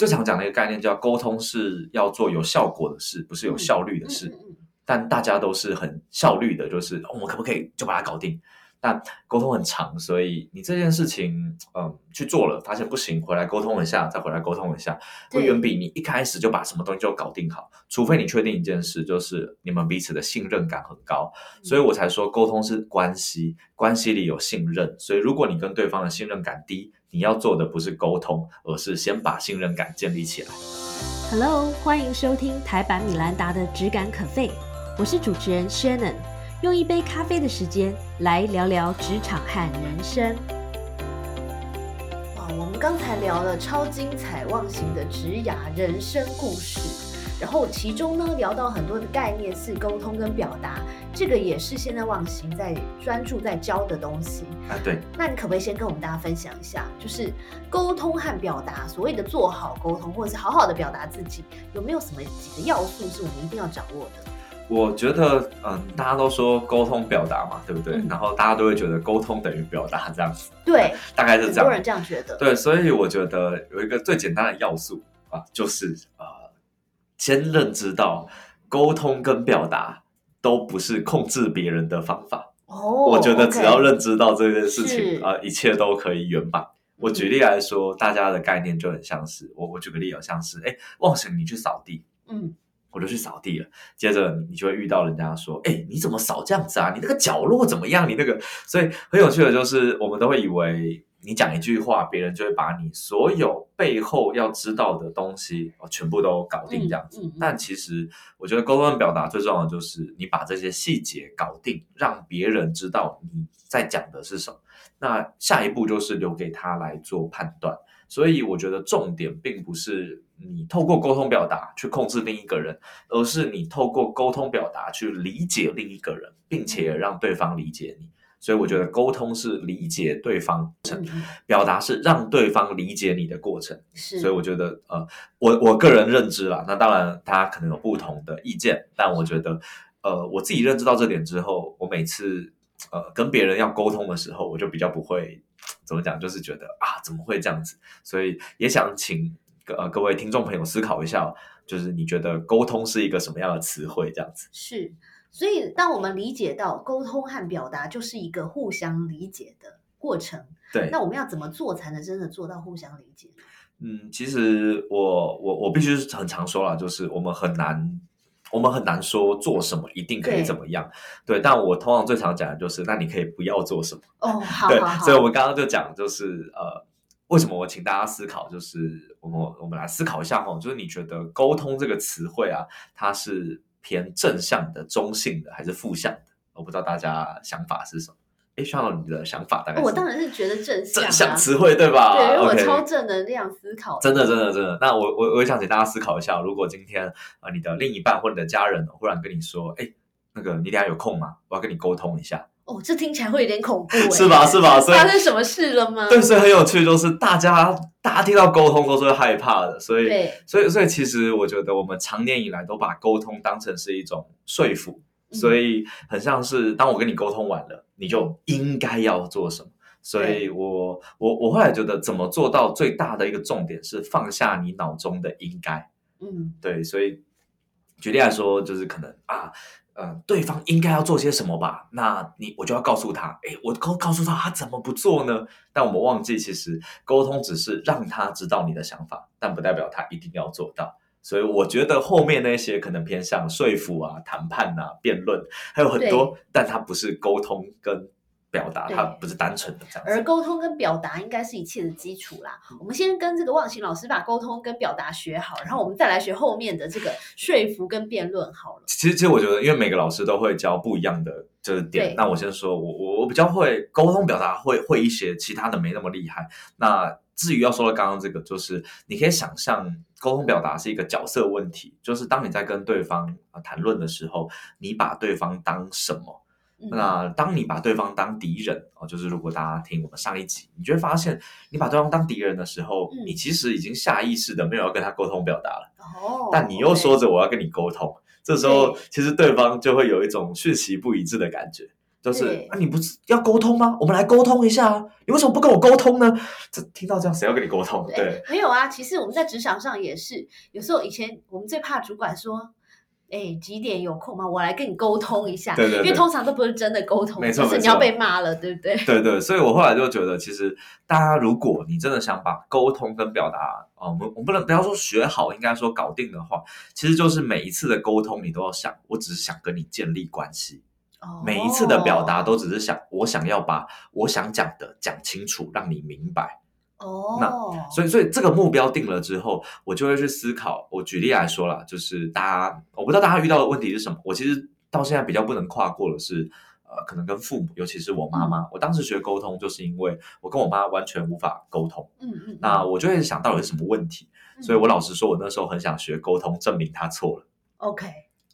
最常讲的一个概念叫沟通是要做有效果的事，不是有效率的事。嗯嗯但大家都是很效率的，就是、哦我们可不可以就把它搞定？但沟通很长，所以你这件事情，嗯，去做了，发现不行，回来沟通一下，再回来沟通一下，会对远比你一开始就把什么东西就搞定好。除非你确定一件事，就是你们彼此的信任感很高，所以我才说沟通是关系，关系里有信任。所以如果你跟对方的信任感低，你要做的不是沟通，而是先把信任感建立起来。Hello，欢迎收听台版米兰达的《只感可废》，我是主持人 Shannon，用一杯咖啡的时间来聊聊职场和人生。哇，我们刚才聊了超精彩忘形的职涯人生故事，然后其中呢聊到很多的概念是沟通跟表达，这个也是现在忘形在专注在教的东西。啊，对，那你可不可以先跟我们大家分享一下，就是沟通和表达，所谓的做好沟通，或者是好好的表达自己，有没有什么几个要素是我们一定要掌握的？我觉得，嗯，大家都说沟通表达嘛，对不对？嗯然后大家都会觉得沟通等于表达这样子，对，大概是这样。很多人这样觉得。对，所以我觉得有一个最简单的要素啊，就是呃，先认知到沟通跟表达都不是控制别人的方法。哦，我觉得只要认知到这件事情，啊，一切都可以圆满。我举例来说，大家的概念就很像是我，我举个例子，像是哎，忘形你去扫地，嗯，我就去扫地了。接着你就会遇到人家说：“哎，你怎么扫这样子啊？你那个角落怎么样？你那个……”所以很有趣的就是，我们都会以为你讲一句话，别人就会把你所有背后要知道的东西哦全部都搞定这样子。嗯嗯嗯但其实，我觉得沟通表达最重要的就是你把这些细节搞定，让别人知道你在讲的是什么。那下一步就是留给他来做判断。所以我觉得重点并不是你透过沟通表达去控制另一个人，而是你透过沟通表达去理解另一个人，并且让对方理解你。所以我觉得沟通是理解对方程嗯表达是让对方理解你的过程。是，所以我觉得，呃，我我个人认知啦，那当然大家可能有不同的意见，但我觉得，呃，我自己认知到这点之后，我每次呃跟别人要沟通的时候，我就比较不会怎么讲，就是觉得啊怎么会这样子，所以也想请呃各位听众朋友思考一下哦，就是你觉得沟通是一个什么样的词汇？这样子，是，所以当我们理解到沟通和表达就是一个互相理解的过程，对，那我们要怎么做才能真的做到互相理解？嗯，其实我我我必须很常说了，就是我们很难，我们很难说做什么一定可以怎么样，对。但我通常最常讲的就是，那你可以不要做什么，哦，好对所以我们刚刚就讲，就是呃，为什么我请大家思考，就是我们我们来思考一下哈，就是你觉得沟通这个词汇啊，它是偏正向的、中性的还是负向的？我不知道大家想法是什么。哎，需要你的想法大概是哦我当然是觉得正向、啊，正向词汇对吧？对，因为我超正能量思考，真的，真的，真的。那我我我也想请大家思考一下，如果今天啊、呃你的另一半或你的家人忽然跟你说，哎，那个你等下有空吗？我要跟你沟通一下，哦，这听起来会有点恐怖、欸，是吧？是吧？所以发生什么事了吗？对，所以很有趣，就是大家大家听到沟通都是会害怕的，所以所以所以其实我觉得我们长年以来都把沟通当成是一种说服，嗯所以很像是当我跟你沟通完了，你就应该要做什么。所以我我我后来觉得，怎么做到最大的一个重点是放下你脑中的应该。嗯，对，所以举例来说，就是可能啊，呃，对方应该要做些什么吧？那你我就要告诉他，哎，我告告诉他他怎么不做呢？但我们忘记，其实沟通只是让他知道你的想法，但不代表他一定要做到。所以我觉得后面那些可能偏向说服啊、谈判啊、辩论，还有很多，但它不是沟通跟表达，它不是单纯的这样。而沟通跟表达应该是一切的基础啦。我们先跟这个忘形老师把沟通跟表达学好，然后我们再来学后面的这个说服跟辩论好了。其实，其实我觉得，因为每个老师都会教不一样的就是点。那我先说，我我我比较会沟通表达，会会一些，其他的没那么厉害。那至于要说的刚刚这个，就是你可以想象，沟通表达是一个角色问题，就是当你在跟对方啊谈论的时候，你把对方当什么？嗯那当你把对方当敌人哦，就是如果大家听我们上一集，你就会发现，你把对方当敌人的时候，嗯你其实已经下意识的没有要跟他沟通表达了。哦，但你又说着我要跟你沟通，这时候其实对方就会有一种讯息不一致的感觉。就是对啊，你不是要沟通吗？我们来沟通一下啊！你为什么不跟我沟通呢？这听到这样，谁要跟你沟通？对，没有啊，其实我们在职场上也是，有时候以前我们最怕主管说。哎，几点有空吗？我来跟你沟通一下。对对对因为通常都不是真的沟通，没错就是你要被骂了，对不对？对对，所以我后来就觉得，其实大家如果你真的想把沟通跟表达，哦，我们我们不能不要说学好，应该说搞定的话，其实就是每一次的沟通，你都要想，我只是想跟你建立关系。哦每一次的表达都只是想，我想要把我想讲的讲清楚，让你明白。哦，那所以，所以这个目标定了之后，我就会去思考。我举例来说啦，就是大家，我不知道大家遇到的问题是什么。我其实到现在比较不能跨过的是，呃，可能跟父母，尤其是我妈妈。我当时学沟通，就是因为我跟我妈完全无法沟通。嗯嗯，那我就会想到底是什么问题。嗯所以我老实说，我那时候很想学沟通，证明他错了。OK，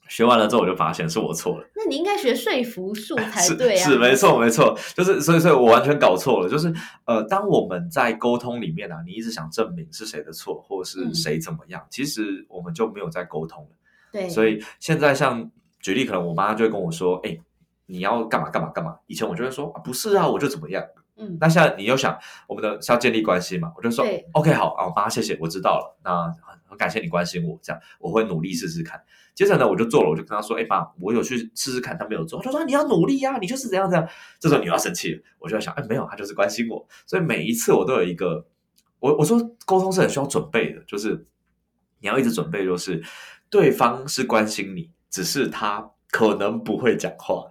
学完了之后，我就发现是我错了。那你应该学说服术 才是对啊。是没错没错，就是所以所以我完全搞错了，就是呃，当我们在沟通里面啊，你一直想证明是谁的错，或是嗯谁怎么样，其实我们就没有在沟通了。对，所以现在像举例，可能我妈就会跟我说，哎。你要干嘛干嘛干嘛？以前我就会说啊，不是啊，我就怎么样。嗯，那现在你又想我们的是要建立关系嘛？我就说对 OK 好啊，妈谢谢，我知道了。那感谢你关心我，这样我会努力试试看。接着呢，我就做了，我就跟他说：“哎妈，我有去试试看，他没有做。”他说：“你要努力呀、你就是怎样怎样。”这时候你要生气了，我就在想：“哎，没有，他就是关心我。”所以每一次我都有一个，我我说沟通是很需要准备的，就是你要一直准备，就是对方是关心你，只是他可能不会讲话。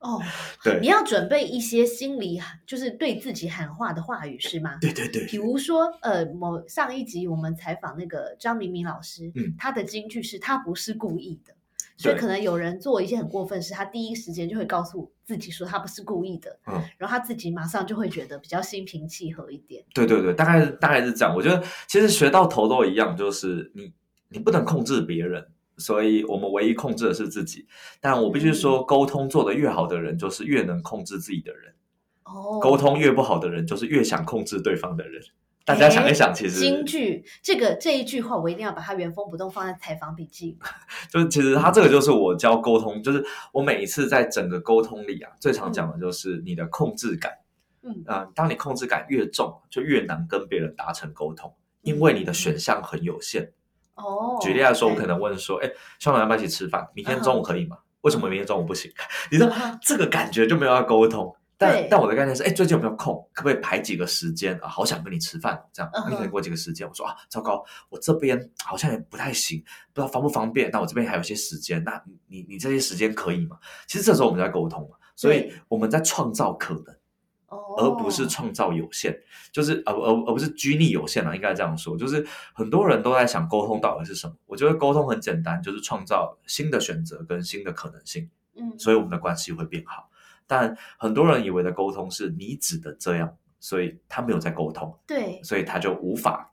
哦，对你要准备一些心里就是对自己喊话的话语是吗？对对对比如说，呃，某上一集我们采访那个张明明老师，嗯他的金句是他不是故意的，所以可能有人做一些很过分事，他第一时间就会告诉自己说他不是故意的，嗯，然后他自己马上就会觉得比较心平气和一点。对对对，大概大概是这样。我觉得其实学到头都一样，就是你你不能控制别人，所以我们唯一控制的是自己。但我必须说，沟通做得越好的人，就是越能控制自己的人；哦，沟通越不好的人，就是越想控制对方的人。大家想一想，其实京剧这个这一句话，我一定要把它原封不动放在采访笔记。就是其实他这个就是我教沟通，就是我每一次在整个沟通里啊，最常讲的就是你的控制感。嗯啊、当你控制感越重，就越难跟别人达成沟通，因为你的选项很有限。哦，举例来说，我可能问说：“哎，肖总要不要一起吃饭？明天中午可以吗？为什么明天中午不行？” 你知道这个感觉就没有要沟通。但但我的概念是，哎，最近有没有空？可不可以排几个时间啊？好想跟你吃饭，这样你可以给我几个时间。我说啊，糟糕，我这边好像也不太行，不知道方不方便。那我这边还有一些时间，那你你你这些时间可以吗？其实这时候我们在沟通嘛，所以我们在创造可能。哦，而不是创造有限，就是而而而不是拘泥有限啊，应该这样说。就是很多人都在想沟通到底是什么？我觉得沟通很简单，就是创造新的选择跟新的可能性，嗯，所以我们的关系会变好。但很多人以为的沟通是你指的这样，所以他没有在沟通，对，所以他就无法，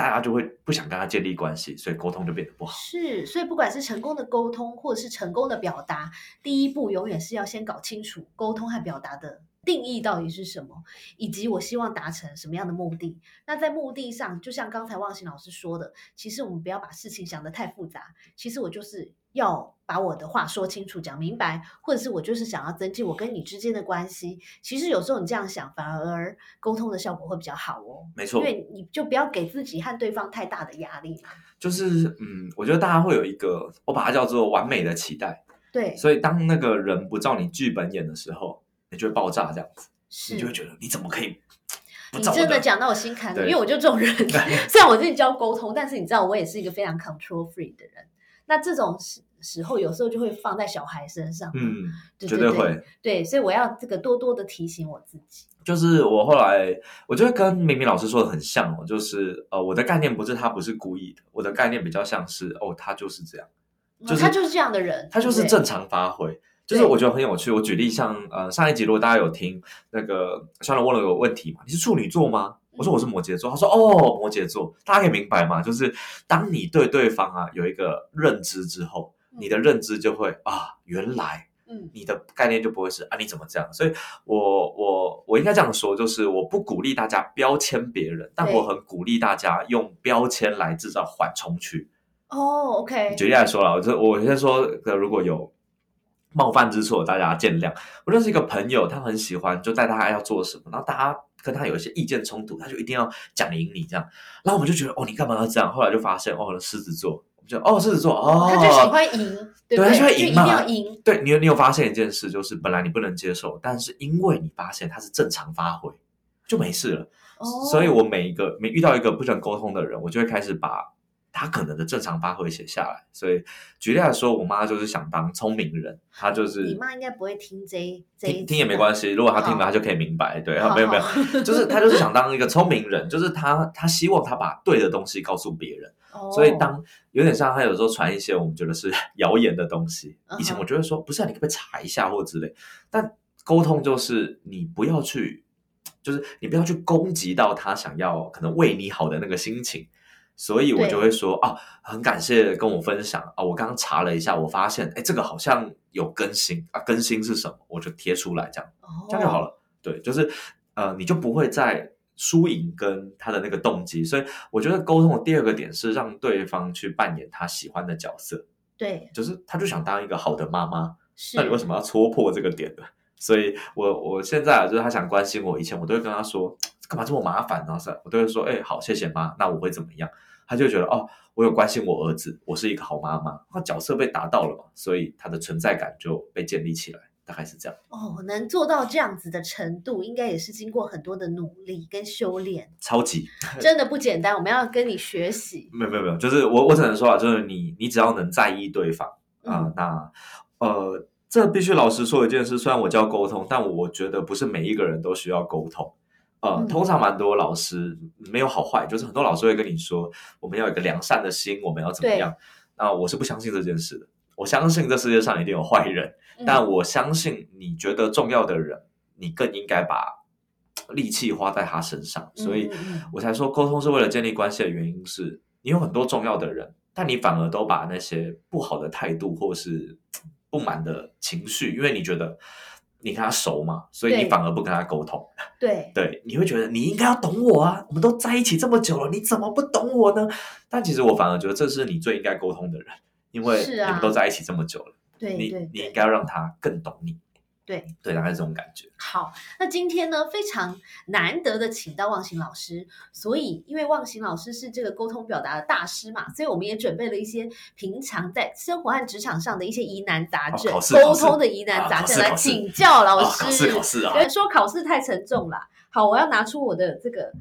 大家就会不想跟他建立关系，所以沟通就变得不好。是，所以不管是成功的沟通，或者是成功的表达，第一步永远是要先搞清楚沟通和表达的定义到底是什么，以及我希望达成什么样的目的。那在目的上，就像刚才忘形老师说的，其实我们不要把事情想得太复杂。其实我就是要把我的话说清楚、讲明白，或者是我就是想要增进我跟你之间的关系。其实有时候你这样想，反而沟通的效果会比较好哦。没错因，为你就不要给自己和对方太大的压力嘛。就是嗯，我觉得大家会有一个，我把它叫做完美的期待。对，所以当那个人不照你剧本演的时候，你就会爆炸这样子，是你就会觉得你怎么可以你真的讲到我心坎里，因为我就这种人。虽然我自己教沟通，但是你知道我也是一个非常 control free 的人。那这种时时候，有时候就会放在小孩身上。，嗯，对对绝对会。对，所以我要这个多多的提醒我自己。就是我后来，我觉得跟明明老师说的很像哦，就是呃，我的概念不是他不是故意的，我的概念比较像是哦，他就是这样，就是他就是这样的人，他就是正常发挥。就是我觉得很有趣。我举例像呃上一集如果大家有听那个肖龙问了个问题嘛，你是处女座吗？我说我是摩羯座，他说哦摩羯座，大家可以明白吗？就是当你对对方啊有一个认知之后，你的认知就会啊原来嗯你的概念就不会是啊你怎么这样？所以我我我应该这样说，就是我不鼓励大家标签别人，但我很鼓励大家用标签来制造缓冲区。哦，OK，举例来说了，我就我先说，呃，如果有冒犯之处，大家见谅。我认识一个朋友，他很喜欢就带大家要做什么，然后大家跟他有一些意见冲突，他就一定要讲赢你这样。然后我们就觉得哦，你干嘛要这样？后来就发现哦，狮子座，我们就哦，狮子座哦，他就喜欢赢，对他就会就一定赢嘛要赢。对你有你有发现一件事，就是本来你不能接受，但是因为你发现他是正常发挥，就没事了。哦所以我每一个每遇到一个不想沟通的人，我就会开始把他可能的正常发挥写下来。所以举例来说，我妈就是想当聪明人，她就是你妈应该不会听这这听听也没关系。如果她听了，她就可以明白。对，好没有没有，就是她就是想当一个聪明人，就是她她希望她把对的东西告诉别人。哦所以当有点像他有时候传一些我们觉得是 谣言的东西，以前我觉得说不是啊，你可不可以查一下或之类。但沟通就是你不要去，就是你不要去攻击到他想要可能为你好的那个心情。所以我就会说啊，很感谢跟我分享啊，我刚刚查了一下，我发现哎，这个好像有更新啊，更新是什么，我就贴出来这样。这样就好了。了。对，就是呃，你就不会再输赢跟他的那个动机。所以我觉得沟通的第二个点是让对方去扮演他喜欢的角色，对，就是他就想当一个好的妈妈，那你为什么要戳破这个点呢？所以我我现在啊，就是他想关心我，以前我都会跟他说干嘛这么麻烦呢？是，我都会说，哎、好，谢谢妈，那我会怎么样？他就会觉得哦，我有关心我儿子，我是一个好妈妈，他角色被达到了嘛，所以他的存在感就被建立起来，大概是这样。哦，能做到这样子的程度，应该也是经过很多的努力跟修炼，超级 真的不简单。我们要跟你学习。没有没有没有，就是我我只能说啊，就是你你只要能在意对方啊、嗯那呃，这必须老实说一件事，虽然我教沟通，但我觉得不是每一个人都需要沟通。呃，嗯通常蛮多老师没有好坏，就是很多老师会跟你说，我们要有一个良善的心，我们要怎么对样？那我是不相信这件事的。我相信这世界上一定有坏人，嗯 但我相信你觉得重要的人，你更应该把力气花在他身上。所以我才说，沟通是为了建立关系的原因是，你有很多重要的人，但你反而都把那些不好的态度或是 不满的情绪，因为你觉得你跟他熟嘛，所以你反而不跟他沟通。对 对，你会觉得你应该要懂我啊，我们都在一起这么久了，你怎么不懂我呢？但其实我反而觉得这是你最应该沟通的人，因为你们都在一起这么久了，对你你应该要让他更懂你。对。对，大概是这种感觉。好，那今天呢，非常难得的请到忘形老师，所以因为忘形老师是这个沟通表达的大师嘛，所以我们也准备了一些平常在生活和职场上的一些疑难杂症，沟通的疑难啊杂症来请教老啊，师。考试考试啊说考试太沉重了，好，我要拿出我的这个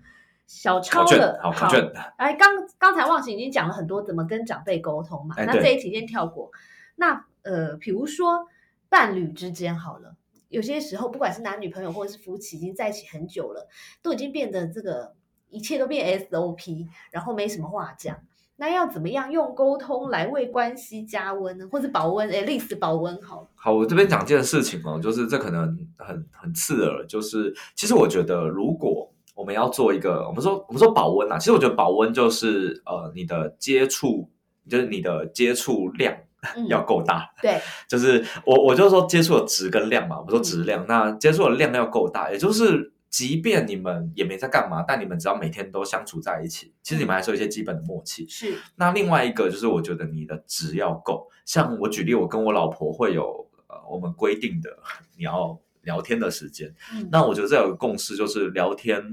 小抄了，好考卷，哎，刚刚才忘形已经讲了很多怎么跟长辈沟通嘛，哎那这一题先跳过。那呃，比如说伴侣之间好了，有些时候不管是男女朋友或者是夫妻，已经在一起很久了，都已经变得这个一切都变 SOP，然后没什么话讲。那要怎么样用沟通来为关系加温呢？或者保温？哎，历史保温好。好，我这边讲件事情哦，就是这可能很很刺耳，就是其实我觉得，如果我们要做一个，我们说我们说保温啊，其实我觉得保温就是呃你的接触，就是你的接触量嗯，要够大，对，就是我我就说接触的质跟量嘛，我说质嗯量，那接触的量要够大，也就是即便你们也没在干嘛，但你们只要每天都相处在一起，其实你们还是有一些基本的默契。是，那另外一个就是，我觉得你的值要够。像我举例，我跟我老婆会有呃我们规定的 你要聊天的时间。嗯，那我觉得这有个共识，就是聊天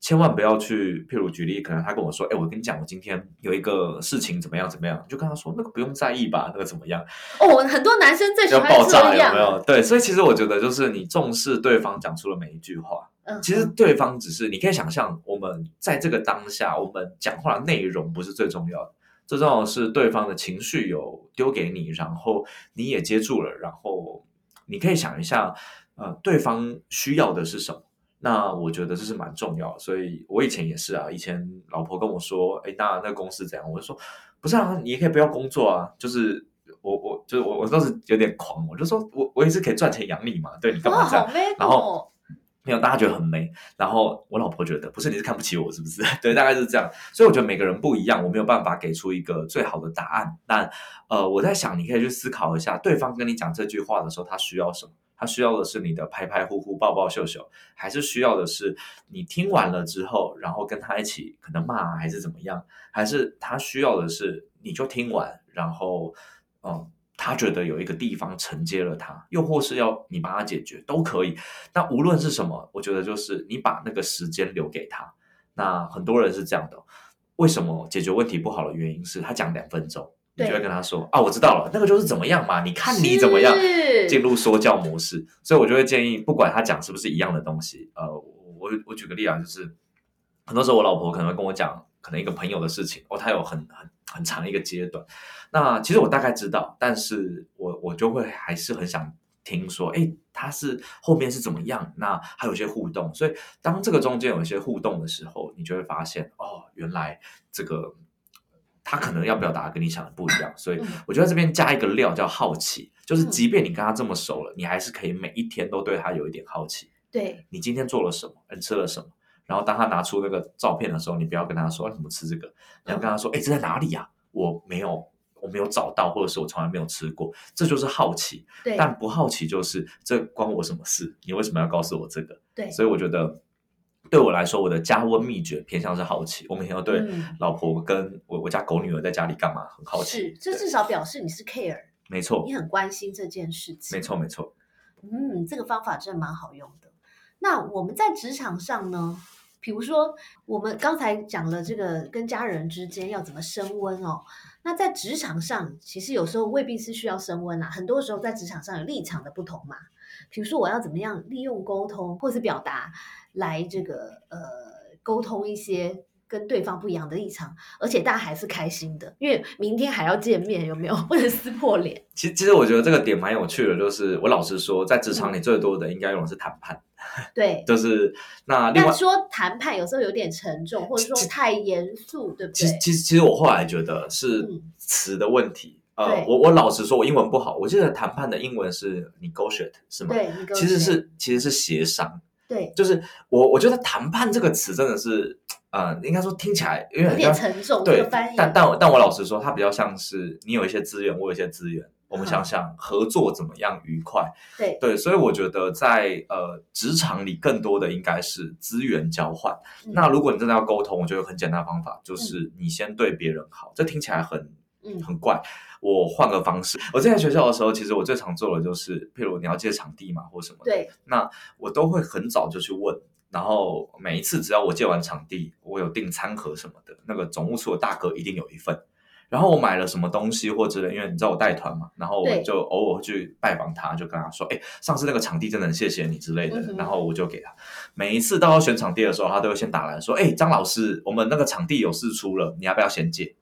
千万不要去，譬如举例，可能他跟我说，哎，我跟你讲，我今天有一个事情怎么样怎么样，就跟他说那个不用在意吧，那个怎么样，哦，很多男生最喜要欢这爆炸有，没有？对，所以其实我觉得就是你重视对方讲出的每一句话，嗯，其实对方只是你可以想象，我们在这个当下，我们讲话的内容不是最重要的，最重要的是对方的情绪有丢给你，然后你也接住了，然后你可以想一下，呃，对方需要的是什么。那我觉得这是蛮重要的，所以我以前也是啊。以前老婆跟我说：“哎，那那公司怎样？”我就说：“不是啊，你也可以不要工作啊。”就是我我就是我我当时有点狂，我就说我我也是可以赚钱养你嘛，对你干，嘛这样？然后哦，没有，大家觉得很美。然后我老婆觉得不是你是看不起我是不是？对，大概是这样。所以我觉得每个人不一样，我没有办法给出一个最好的答案。但呃，我在想，你可以去思考一下，对方跟你讲这句话的时候，他需要什么？他需要的是你的拍拍呼呼、抱抱秀秀，还是需要的是你听完了之后，然后跟他一起可能骂还是怎么样？还是他需要的是你就听完，然后嗯，他觉得有一个地方承接了他，又或是要你帮他解决，都可以。那无论是什么，我觉得就是你把那个时间留给他。那很多人是这样的，为什么解决问题不好的原因是他讲两分钟，你就会跟他说啊，我知道了，那个就是怎么样嘛，你看你怎么样进入说教模式。所以我就会建议，不管他讲是不是一样的东西，呃，我我举个例啊，就是很多时候我老婆可能会跟我讲，可能一个朋友的事情，哦，他有很很很长一个阶段。那其实我大概知道，但是我我就会还是很想听说，哎，他是后面是怎么样？那还有一些互动，所以当这个中间有一些互动的时候，你就会发现，哦，原来这个他可能要表达跟你想的不一样。所以我觉得这边加一个料叫好奇，就是即便你跟他这么熟了，你还是可以每一天都对他有一点好奇。对你今天做了什么？你吃了什么？然后当他拿出那个照片的时候，你不要跟他说你怎么吃这个，你要跟他说，哎，这在哪里呀？我没有。我没有找到，或者是我从来没有吃过，这就是好奇。对，但不好奇就是这关我什么事？你为什么要告诉我这个？对，所以我觉得对我来说，我的加温秘诀偏向是好奇。我每天要对老婆跟我我家狗女儿在家里干嘛很好奇。是，这至少表示你是 care，没错，你很关心这件事情。没错，没错。嗯，这个方法真的蛮好用的。那我们在职场上呢？比如说，我们刚才讲了这个跟家人之间要怎么升温哦。那在职场上，其实有时候未必是需要升温啊。很多时候在职场上有立场的不同嘛。比如说，我要怎么样利用沟通或是表达来这个呃沟通一些跟对方不一样的立场，而且大家还是开心的，因为明天还要见面，有没有？不能撕破脸。其其实我觉得这个点蛮有趣的，就是我老实说，在职场里最多的应该用的是谈判。对，就是那。另外说谈判有时候有点沉重，或者说太严肃，对不对？其实，其实，其实我后来觉得是词的问题。呃，我我老实说，我英文不好。我记得谈判的英文是 negotiate，是吗？对，其实是其实是协商。对，就是我我觉得谈判这个词真的是，呃，应该说听起来有点沉重。对，但但但我老实说，它比较像是你有一些资源，我有一些资源。我们想想合作怎么样愉快？对对，所以我觉得在呃职场里，更多的应该是资源交换。那如果你真的要沟通，我觉得很简单的方法就是你先对别人好。这听起来很很怪，我换个方式。我在学校的时候，其实我最常做的就是，譬如你要借场地嘛，或什么，对，那我都会很早就去问。然后每一次只要我借完场地，我有订餐盒什么的，那个总务处的大哥一定有一份。然后我买了什么东西或者，因为你知道我带团嘛，然后我就偶尔去拜访他，就跟他说：“哎，上次那个场地真的很谢谢你之类的。”然后我就给他。每一次到要选场地的时候，他都会先打来说：“哎，张老师，我们那个场地有事出了，你要不要先借？”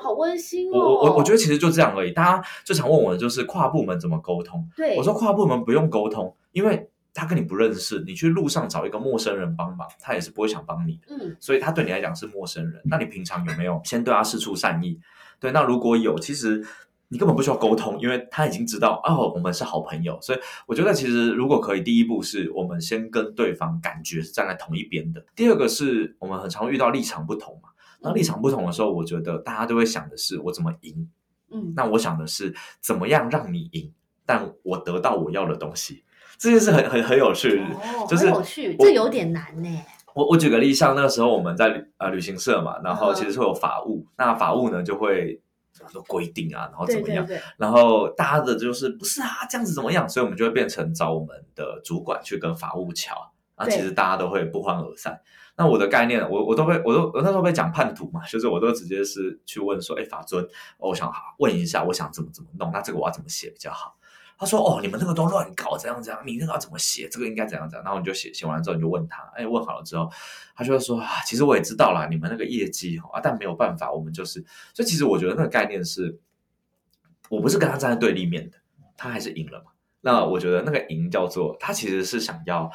哦，好温馨哦！我我我觉得其实就这样而已。大家最常问我的就是跨部门怎么沟通。对，我说跨部门不用沟通，因为。他跟你不认识，你去路上找一个陌生人帮忙，他也是不会想帮你的。嗯，所以他对你来讲是陌生人。那你平常有没有先对他施出善意？对，那如果有，其实你根本不需要沟通，因为他已经知道哦，我们是好朋友。所以我觉得，其实如果可以，第一步是我们先跟对方感觉是站在同一边的。第二个是我们很常遇到立场不同嘛。那立场不同的时候，我觉得大家都会想的是我怎么赢。嗯，那我想的是怎么样让你赢，但我得到我要的东西。这件事很很很有趣，就是有趣，这有点难呢。我我举个例，像那个时候我们在呃旅行社嘛，然后其实会有法务，那法务呢就会很多规定啊，然后怎么样，然后大家的就是不是啊，这样子怎么样，所以我们就会变成找我们的主管去跟法务桥，那其实大家都会不欢而散。那我的概念，我我都会，我都我那时候被讲叛徒嘛，就是我都直接是去问说，哎，法尊，我想好问一下，我想怎么怎么弄，那这个我要怎么写比较好？他说：“哦，你们那个都乱搞，怎样怎样？你那个要怎么写？这个应该怎样怎样？”然后你就写写完之后，你就问他，哎，问好了之后，他就说：“啊，其实我也知道了，你们那个业绩啊，但没有办法，我们就是……所以其实我觉得那个概念是，我不是跟他站在对立面的，他还是赢了嘛。那我觉得那个赢叫做他其实是想要，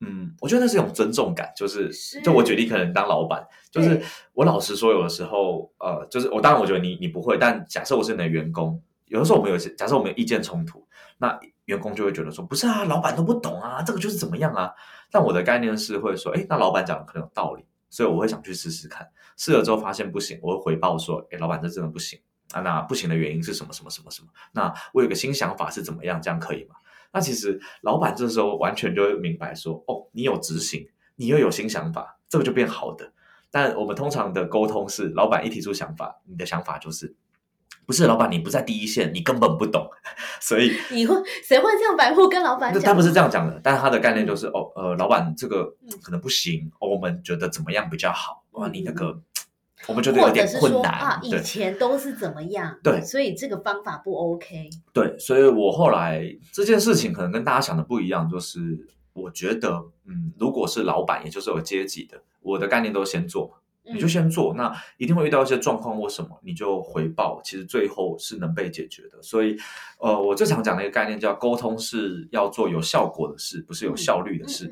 嗯，我觉得那是一种尊重感，就是就我举例，可能当老板，就是我老实说，有的时候，呃，就是我当然我觉得你你不会，但假设我是你的员工。”有的时候我们有些，假设我们有意见冲突，那员工就会觉得说，不是啊，老板都不懂啊，这个就是怎么样啊？但我的概念是会说，哎，那老板讲的可能有道理，所以我会想去试试看。试了之后发现不行，我会回报说，哎，老板这真的不行啊。那不行的原因是什么？什么什么什么？那我有个新想法是怎么样？这样可以吗？那其实老板这时候完全就会明白说，哦，你有执行，你又有新想法，这个就变好的。但我们通常的沟通是，老板一提出想法，你的想法就是。不是老板，你不在第一线，你根本不懂。所以 你会谁会这样白目跟老板讲？他不是这样讲的，但是他的概念就是哦，呃，老板这个可能不行，我们觉得怎么样比较好？哇，你那个我们觉得有点困难啊，以前都是怎么样？对，所以这个方法不 OK。对，所以我后来这件事情可能跟大家想的不一样，就是我觉得，嗯，如果是老板，也就是有阶级的，我的概念都先做。你就先做，那一定会遇到一些状况或什么，你就回报，其实最后是能被解决的。所以，呃，我最常讲的一个概念叫沟通是要做有效果的事，不是有效率的事。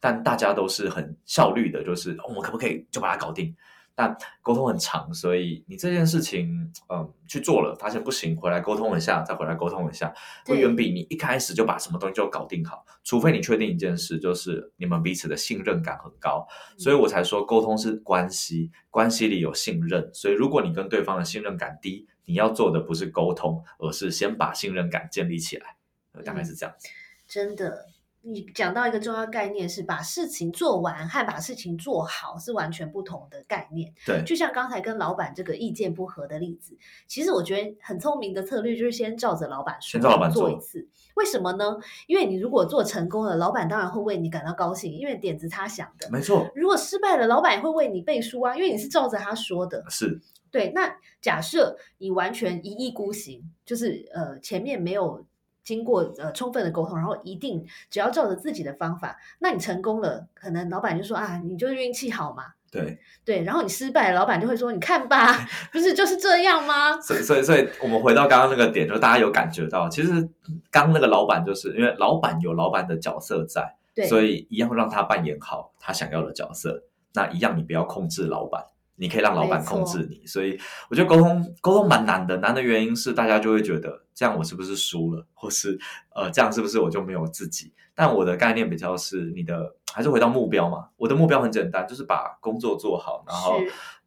但大家都是很效率的，就是我们可不可以就把它搞定？但沟通很长，所以你这件事情，嗯，去做了，发现不行，回来沟通一下，再回来沟通一下，会远比你一开始就把什么东西就搞定好。除非你确定一件事，就是你们彼此的信任感很高，所以我才说沟通是关系，关系里有信任。所以如果你跟对方的信任感低，你要做的不是沟通，而是先把信任感建立起来，大概是这样子。真的。你讲到一个重要概念是把事情做完和把事情做好是完全不同的概念。对，就像刚才跟老板这个意见不合的例子，其实我觉得很聪明的策略就是先照着老板说，先照老板做一次。为什么呢？因为你如果做成功了，老板当然会为你感到高兴，因为点子他想的。没错。如果失败了，老板也会为你背书啊，因为你是照着他说的。是。对。那假设你完全一意孤行，就是呃前面没有。经过呃充分的沟通，然后一定只要照着自己的方法，那你成功了，可能老板就说啊，你就是运气好嘛。对对，然后你失败，老板就会说，你看吧，不是就是这样吗？所以所以所以我们回到刚刚那个点，就大家有感觉到，其实刚那个老板就是因为老板有老板的角色在，所以一样让他扮演好他想要的角色，那一样你不要控制老板。你可以让老板控制你，所以我觉得沟通沟通蛮难的。难的原因是大家就会觉得这样我是不是输了，或是呃这样是不是我就没有自己？但我的概念比较是你的还是回到目标嘛。我的目标很简单，就是把工作做好，然后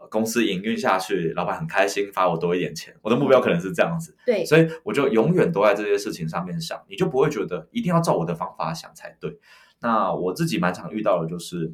公司营运下去，老板很开心发我多一点钱。我的目标可能是这样子，对，所以我就永远都在这些事情上面想，你就不会觉得一定要照我的方法想才对。那我自己蛮常遇到的就是。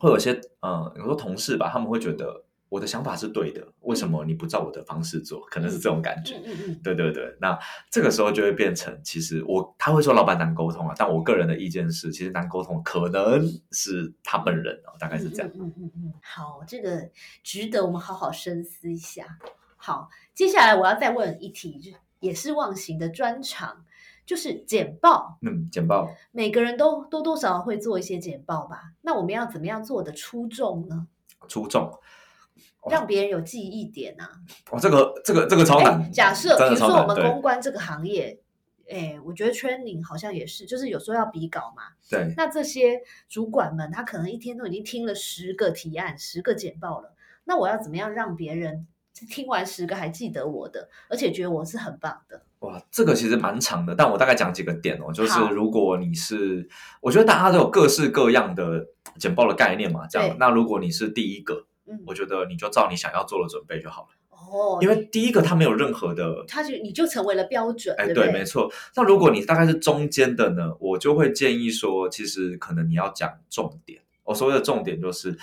会有些嗯，有时候同事吧，他们会觉得我的想法是对的，为什么你不照我的方式做？可能是这种感觉。对对对，那这个时候就会变成，其实我他会说老板难沟通啊，但我个人的意见是，其实难沟通可能是他本人哦，大概是这样。嗯嗯嗯。好，这个值得我们好好深思一下。好，接下来我要再问一题，就也是忘形的专长。就是简报，嗯，简报，每个人都多多少少会做一些简报吧。那我们要怎么样做的出众呢？出众，让别人有记忆点啊！哦，这个这个这个超难。假设比如说我们公关这个行业，哎，我觉得 training 好像也是，就是有时候要比稿嘛。对。那这些主管们，他可能一天都已经听了十个提案、十个简报了。那我要怎么样让别人听完十个还记得我的，而且觉得我是很棒的？哇，这个其实蛮长的，但我大概讲几个点哦。就是如果你是，我觉得大家都有各式各样的简报的概念嘛，这样。那如果你是第一个，我觉得你就照你想要做的准备就好了。哦，因为第一个他没有任何的，他就你就成为了标准。哎，对，没错。那如果你大概是中间的呢，我就会建议说，其实可能你要讲重点。我所谓的重点就是。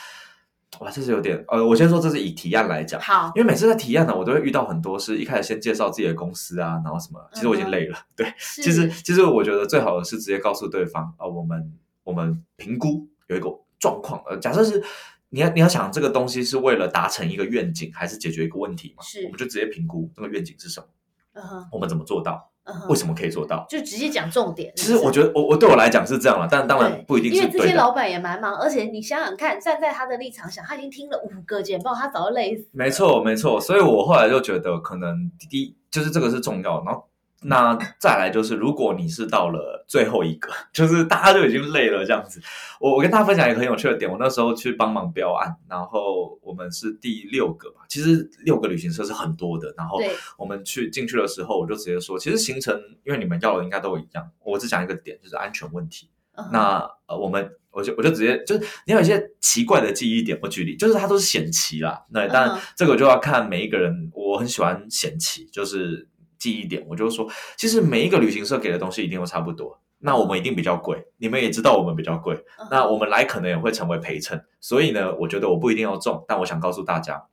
哇，这是有点呃，我先说这是以提案来讲，好，因为每次在提案呢，我都会遇到很多是一开始先介绍自己的公司啊，然后什么，其实我已经累了，对，其实其实我觉得最好的是直接告诉对方啊，我们我们评估有一个状况，呃，假设是你要你要想这个东西是为了达成一个愿景，还是解决一个问题嘛，是，我们就直接评估这个愿景是什么，嗯哼，我们怎么做到。为什么可以做到？就直接讲重点。其实我觉得，我我对我来讲是这样了，但当然不一定。因为这些老板也蛮忙，而且你想想看，站在他的立场想，他已经听了五个简报，他早就累死。没错，没错。所以我后来就觉得，可能第一就是这个是重要，然后。那再来就是，如果你是到了最后一个，就是大家都已经累了这样子，我我跟大家分享一个很有趣的点，我那时候去帮忙标案，然后我们是第六个吧，其实六个旅行社是很多的，然后我们去进去的时候，我就直接说，其实行程因为你们要的应该都一样，我只讲一个点，就是安全问题。那呃，我们我就我就直接就是你有一些奇怪的记忆点，我举例，就是它都是险棋啦，那但这个就要看每一个人，我很喜欢险棋，就是。记忆点，我就说，其实每一个旅行社给的东西一定都差不多，那我们一定比较贵，你们也知道我们比较贵，那我们来可能也会成为陪衬，所以呢，我觉得我不一定要中，但我想告诉大家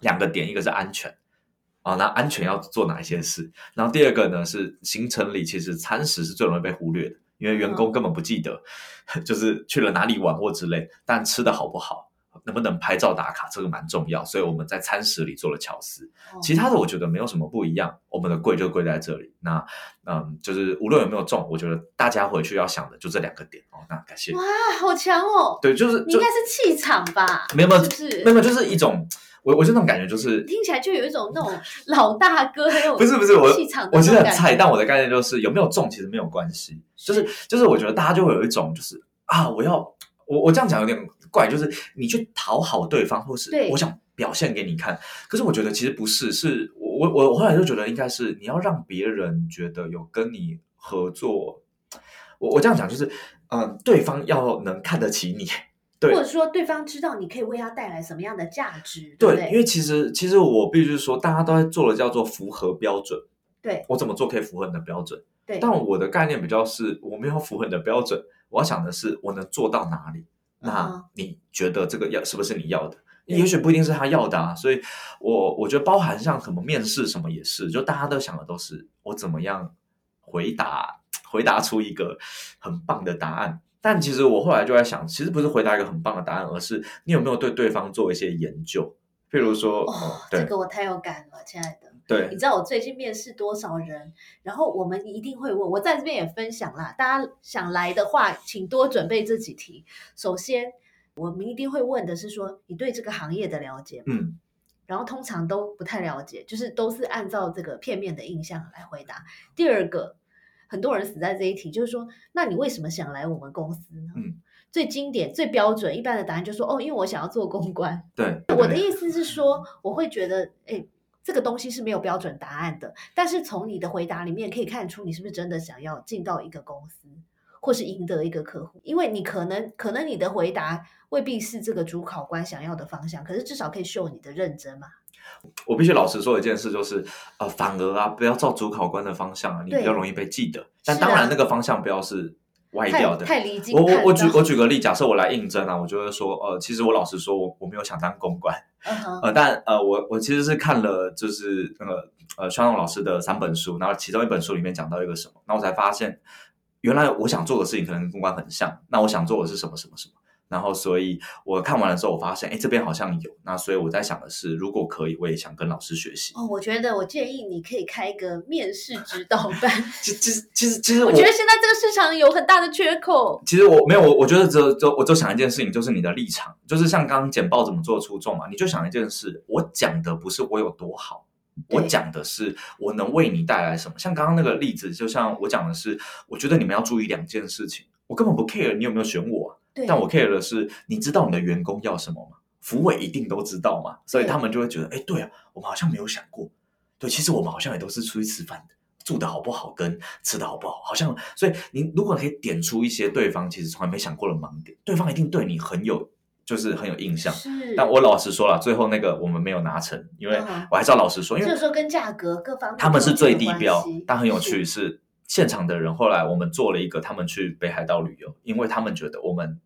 两个点，一个是安全，啊，那安全要做哪一些事？然后第二个呢是行程里其实餐食是最容易被忽略的，因为员工根本不记得，就是去了哪里玩或之类，但吃的好不好，能不能拍照打卡，这个蛮重要，所以我们在餐食里做了巧思。哦其他的我觉得没有什么不一样，我们的贵就贵在这里。那嗯，就是无论有没有中，我觉得大家回去要想的就这两个点哦。那感谢。哇，好强哦！对，就是应该是气场吧？没有没有是不是？没有，就是一种我我就那种感觉就是听起来就有一种那种老大哥很有不是不是我气场我其实那种感觉很菜，但我的概念就是有没有中其实没有关系，就是就是我觉得大家就会有一种就是啊，我要我我这样讲有点怪，就是你去讨好对方，或是对我想表现给你看，可是我觉得其实不是，是我我我后来就觉得应该是你要让别人觉得有跟你合作，我我这样讲就是嗯、对方要能看得起你。对或者说对方知道你可以为他带来什么样的价值，对，因为其实其实我必须说，大家都在做的叫做符合标准。对我怎么做可以符合你的标准？对但我的概念比较是，我没有符合你的标准，我要想的是我能做到哪里。嗯那你觉得这个要是不是你要的？对也许不一定是他要的啊。所以我我觉得包含像什么面试什么也是，就大家都想的都是我怎么样回答 回答出一个很棒的答案。但其实我后来就在想，其实不是回答一个很棒的答案，而是你有没有对对方做一些研究。譬如说，哦呃，这个我太有感了，亲爱的。对你知道我最近面试多少人，然后我们一定会问，我在这边也分享啦，大家想来的话，请多准备这几题。首先，我们一定会问的是说，你对这个行业的了解吗？嗯，然后通常都不太了解，就是都是按照这个片面的印象来回答。第二个，很多人死在这一题，就是说，那你为什么想来我们公司呢？嗯，最经典、最标准、一般的答案就是说，哦，因为我想要做公关。对，我的意思是说，我会觉得，哎，这个东西是没有标准答案的，但是从你的回答里面可以看出，你是不是真的想要进到一个公司，或是赢得一个客户？因为你可能，可能你的回答未必是这个主考官想要的方向，可是至少可以秀你的认真嘛。我必须老实说一件事，就是呃，反而啊，不要照主考官的方向啊，你比较容易被记得。但当然，那个方向不要是歪太掉的。太离经我我我举我举个例，假设我来应征啊，我就会说，呃，其实我老实说，我我没有想当公关，呃，但呃，我我其实是看了就是那个呃肖龙老师的三本书，然后其中一本书里面讲到一个什么，那我才发现，原来我想做的事情可能跟公关很像，那我想做的是什么什么什么。然后，所以我看完了之后，我发现，哎，这边好像有。那所以我在想的是，如果可以，我也想跟老师学习。哦，我觉得我建议你可以开一个面试指导班。其其实其实其实我觉得现在这个市场有很大的缺口。其实我没有，我我觉得只有就我就想一件事情，就是你的立场，就是像刚刚简报怎么做出众嘛，你就想一件事，我讲的不是我有多好，我讲的是我能为你带来什么。像刚刚那个例子，就像我讲的是，我觉得你们要注意两件事情，我根本不 care 你有没有选我啊、对，但我 care 的是，你知道你的员工要什么吗？福委一定都知道嘛，所以他们就会觉得，哎，对啊，我们好像没有想过，对，其实我们好像也都是出去吃饭的，住的好不好跟吃的好不好，好像，所以你如果可以点出一些对方其实从来没想过的盲点，对方一定对你很有，就是很有印象。但我老实说了，最后那个我们没有拿成，因为嗯我还是要老实说，因为这个时候跟价格各方面他们是最低标，但很有趣是现场的人。后来我们做了一个，他们去北海道旅游，因为他们觉得我们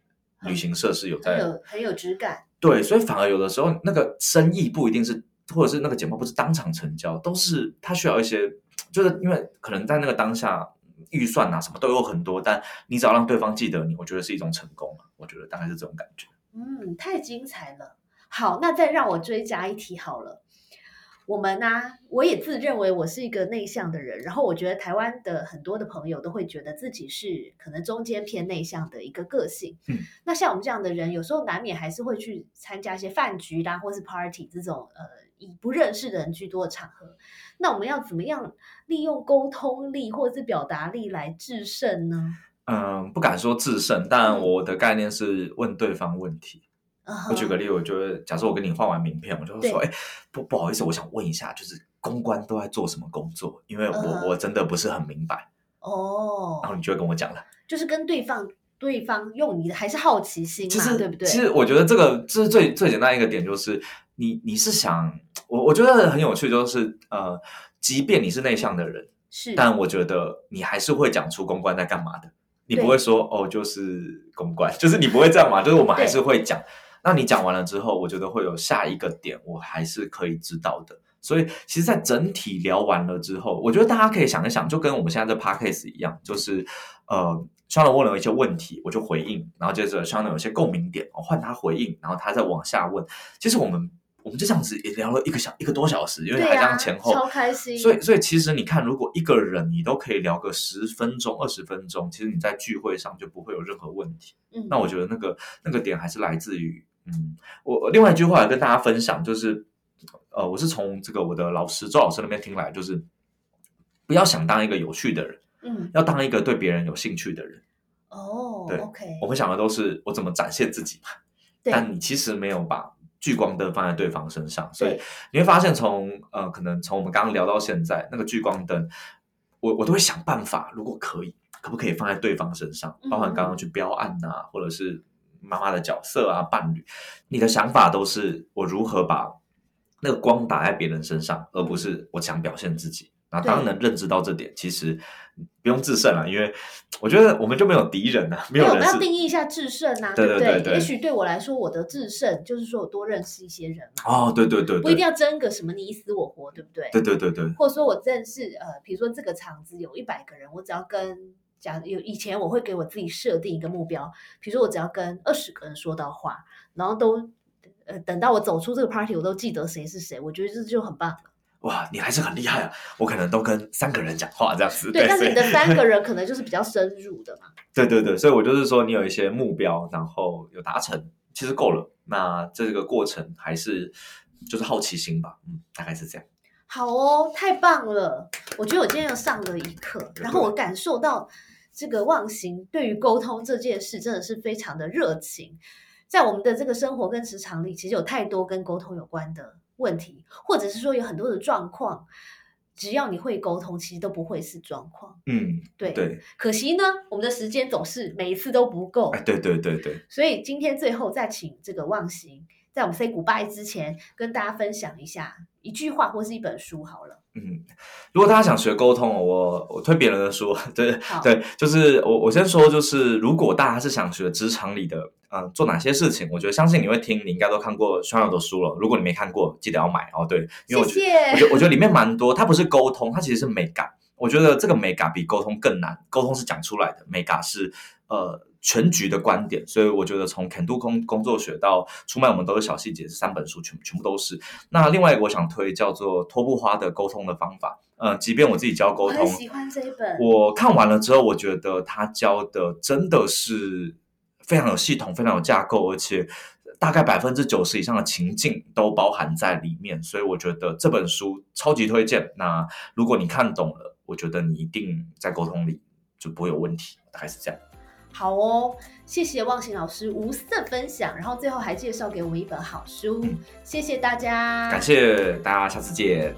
旅行社是有在很在有很有质感。对，所以反而有的时候那个生意不一定是，或者是那个简报不是当场成交，都是他需要一些，就是因为可能在那个当下预算啊什么都有很多，但你只要让对方记得你，我觉得是一种成功啊。我觉得大概是这种感觉。嗯，太精彩了。好，那再让我追加一题好了。我们呢、我也自认为我是一个内向的人，然后我觉得台湾的很多的朋友都会觉得自己是可能中间偏内向的一个个性。嗯，那像我们这样的人，有时候难免还是会去参加一些饭局啦，或是 party 这种呃以不认识的人居多的场合。那我们要怎么样利用沟通力或者是表达力来制胜呢？嗯，不敢说制胜，但嗯我的概念是问对方问题。嗯我举个例，我就会假设我跟你换完名片，我就会说，对哎，不不好意思，我想问一下，就是公关都在做什么工作？因为我、嗯我真的不是很明白。哦，然后你就会跟我讲了。就是跟对方对方用你的还是好奇心嘛，对不对？其实我觉得这个这是最最简单一个点，就是你你是想我我觉得很有趣，就是呃，即便你是内向的人，是，但我觉得你还是会讲出公关在干嘛的。你不对会说哦，就是公关，就是你不会这样嘛？就是我们还是会讲。那你讲完了之后，我觉得会有下一个点，我还是可以知道的。所以其实，在整体聊完了之后，我觉得大家可以想一想，就跟我们现在这 podcast 一样，就是呃。Shannon 问了一些问题，我就回应，然后接着 Shannon 有些共鸣点，我换他回应，然后他再往下问。其实我们我们就这样子也聊了一个小一个多小时，因为还这样前后，超开心。所以所以其实你看，如果一个人你都可以聊个十分钟、二十分钟，其实你在聚会上就不会有任何问题。嗯，那我觉得那个那个点还是来自于，嗯，我另外一句话跟大家分享，就是呃，我是从这个我的老师周老师那边听来，就是不要想当一个有趣的人，嗯，要当一个对别人有兴趣的人。哦，对，OK，我们想的都是我怎么展现自己嘛，但你其实没有把聚光灯放在对方身上，所以你会发现从呃，可能从我们刚刚聊到现在，那个聚光灯，我我都会想办法，如果可以，可不可以放在对方身上，包含刚刚去标案呐，或者是妈妈的角色啊，伴侣，你的想法都是我如何把那个光打在别人身上，而不是我想表现自己。那当然能认知到这点，其实不用制胜了，因为我觉得我们就没有敌人啊，没有人。我们要定义一下制胜啊，对不对？也许对我来说，我的制胜就是说我多认识一些人嘛。哦，对对对，不一定要争个什么你死我活，对不对？对对对对。或者说我认识呃，比如说这个场子有一百个人，我只要跟假有以前我会给我自己设定一个目标，比如说我只要跟二十个人说到话，然后都呃等到我走出这个 party，我都记得谁是谁，我觉得这就很棒了。哇，你还是很厉害啊！我可能都跟三个人讲话这样子。对，但是你的三个人 可能就是比较深入的嘛。对对对，所以我就是说，你有一些目标，然后有达成，其实够了。那这个过程还是就是好奇心吧，嗯，大概是这样。好哦，太棒了！我觉得我今天又上了一课，然后我感受到这个忘形对于沟通这件事真的是非常的热情。在我们的这个生活跟职场里，其实有太多跟沟通有关的。问题，或者是说有很多的状况，只要你会沟通，其实都不会是状况。嗯，对对。可惜呢，我们的时间总是每一次都不够。哎，对对对对。所以今天最后再请这个忘形，在我们 say goodbye 之前，跟大家分享一下一句话或是一本书好了。嗯，如果大家想学沟通，我我推别人的书，对对，就是我我先说，就是如果大家是想学职场里的，嗯，做哪些事情，我觉得相信你会听，你应该都看过双友的书了。如果你没看过，记得要买哦。对，因为我觉得我觉得我觉得里面蛮多，它不是沟通，它其实是美感。我觉得这个美感比沟通更难，沟通是讲出来的，美感是呃。全局的观点，所以我觉得从肯度工工作学到出卖我们都是小细节，这三本书全全部都是。那另外一个我想推叫做托布花的沟通的方法。呃，即便我自己教沟通，喜欢这一本。我看完了之后，我觉得他教的真的是非常有系统，非常有架构，而且大概百分之九十以上的情境都包含在里面。所以我觉得这本书超级推荐。那如果你看懂了，我觉得你一定在沟通里就不会有问题，大概是这样。好哦，谢谢忘形老师无私的分享，然后最后还介绍给我们一本好书，谢谢大家，感谢大家，下次见。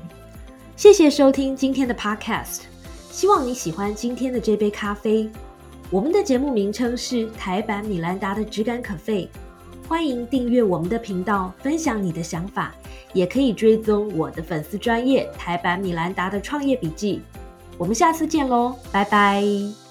谢谢收听今天的 Podcast，希望你喜欢今天的这杯咖啡。我们的节目名称是台版米兰达的质感可废，欢迎订阅我们的频道，分享你的想法，也可以追踪我的粉丝专业台版米兰达的创业笔记。我们下次见喽，拜拜。